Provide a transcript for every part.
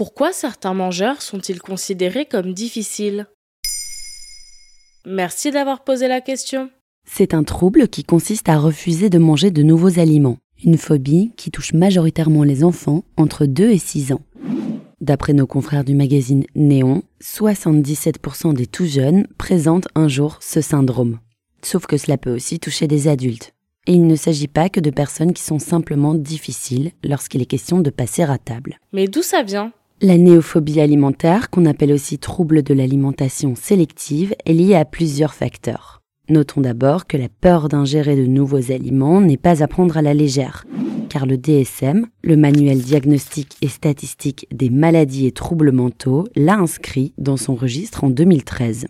Pourquoi certains mangeurs sont-ils considérés comme difficiles? Merci d'avoir posé la question. C'est un trouble qui consiste à refuser de manger de nouveaux aliments, une phobie qui touche majoritairement les enfants entre 2 et 6 ans. D'après nos confrères du magazine Néon, 77% des tout jeunes présentent un jour ce syndrome. Sauf que cela peut aussi toucher des adultes. Et il ne s'agit pas que de personnes qui sont simplement difficiles lorsqu'il est question de passer à table. Mais d'où ça vient? La néophobie alimentaire, qu'on appelle aussi trouble de l'alimentation sélective, est liée à plusieurs facteurs. Notons d'abord que la peur d'ingérer de nouveaux aliments n'est pas à prendre à la légère, car le DSM, le manuel diagnostique et statistique des maladies et troubles mentaux, l'a inscrit dans son registre en 2013.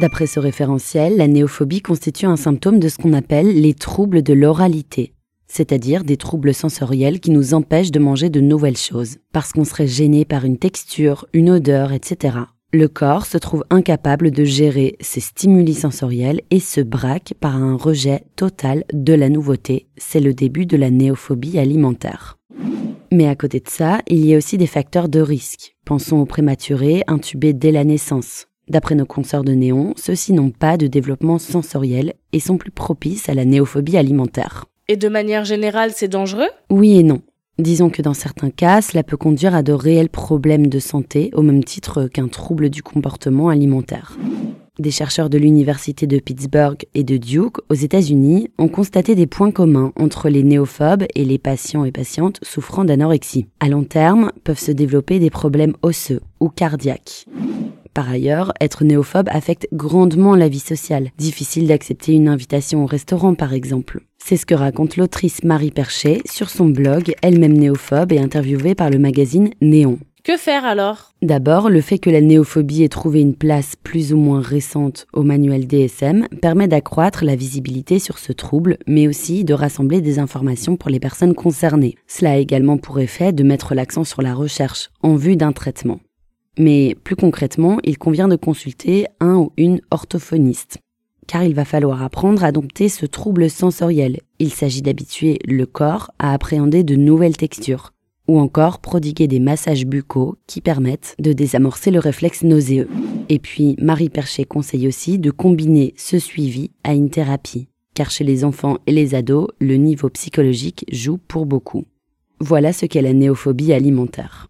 D'après ce référentiel, la néophobie constitue un symptôme de ce qu'on appelle les troubles de l'oralité, c'est-à-dire des troubles sensoriels qui nous empêchent de manger de nouvelles choses, parce qu'on serait gêné par une texture, une odeur, etc. Le corps se trouve incapable de gérer ces stimuli sensoriels et se braque par un rejet total de la nouveauté. C'est le début de la néophobie alimentaire. Mais à côté de ça, il y a aussi des facteurs de risque. Pensons aux prématurés intubés dès la naissance. D'après nos consoeurs de néon, ceux-ci n'ont pas de développement sensoriel et sont plus propices à la néophobie alimentaire. Et de manière générale, c'est dangereux? Oui et non. Disons que dans certains cas, cela peut conduire à de réels problèmes de santé au même titre qu'un trouble du comportement alimentaire. Des chercheurs de l'université de Pittsburgh et de Duke aux États-Unis ont constaté des points communs entre les néophobes et les patients et patientes souffrant d'anorexie. À long terme, peuvent se développer des problèmes osseux ou cardiaques. Par ailleurs, être néophobe affecte grandement la vie sociale. Difficile d'accepter une invitation au restaurant, par exemple. C'est ce que raconte l'autrice Marie Perchet sur son blog, elle-même néophobe et interviewée par le magazine Néon. Que faire alors? D'abord, le fait que la néophobie ait trouvé une place plus ou moins récente au manuel DSM permet d'accroître la visibilité sur ce trouble, mais aussi de rassembler des informations pour les personnes concernées. Cela a également pour effet de mettre l'accent sur la recherche en vue d'un traitement. Mais plus concrètement, il convient de consulter un ou une orthophoniste. Car il va falloir apprendre à dompter ce trouble sensoriel. Il s'agit d'habituer le corps à appréhender de nouvelles textures, ou encore prodiguer des massages buccaux qui permettent de désamorcer le réflexe nauséeux. Et puis, Marie Perchet conseille aussi de combiner ce suivi à une thérapie, car chez les enfants et les ados, le niveau psychologique joue pour beaucoup. Voilà ce qu'est la néophobie alimentaire.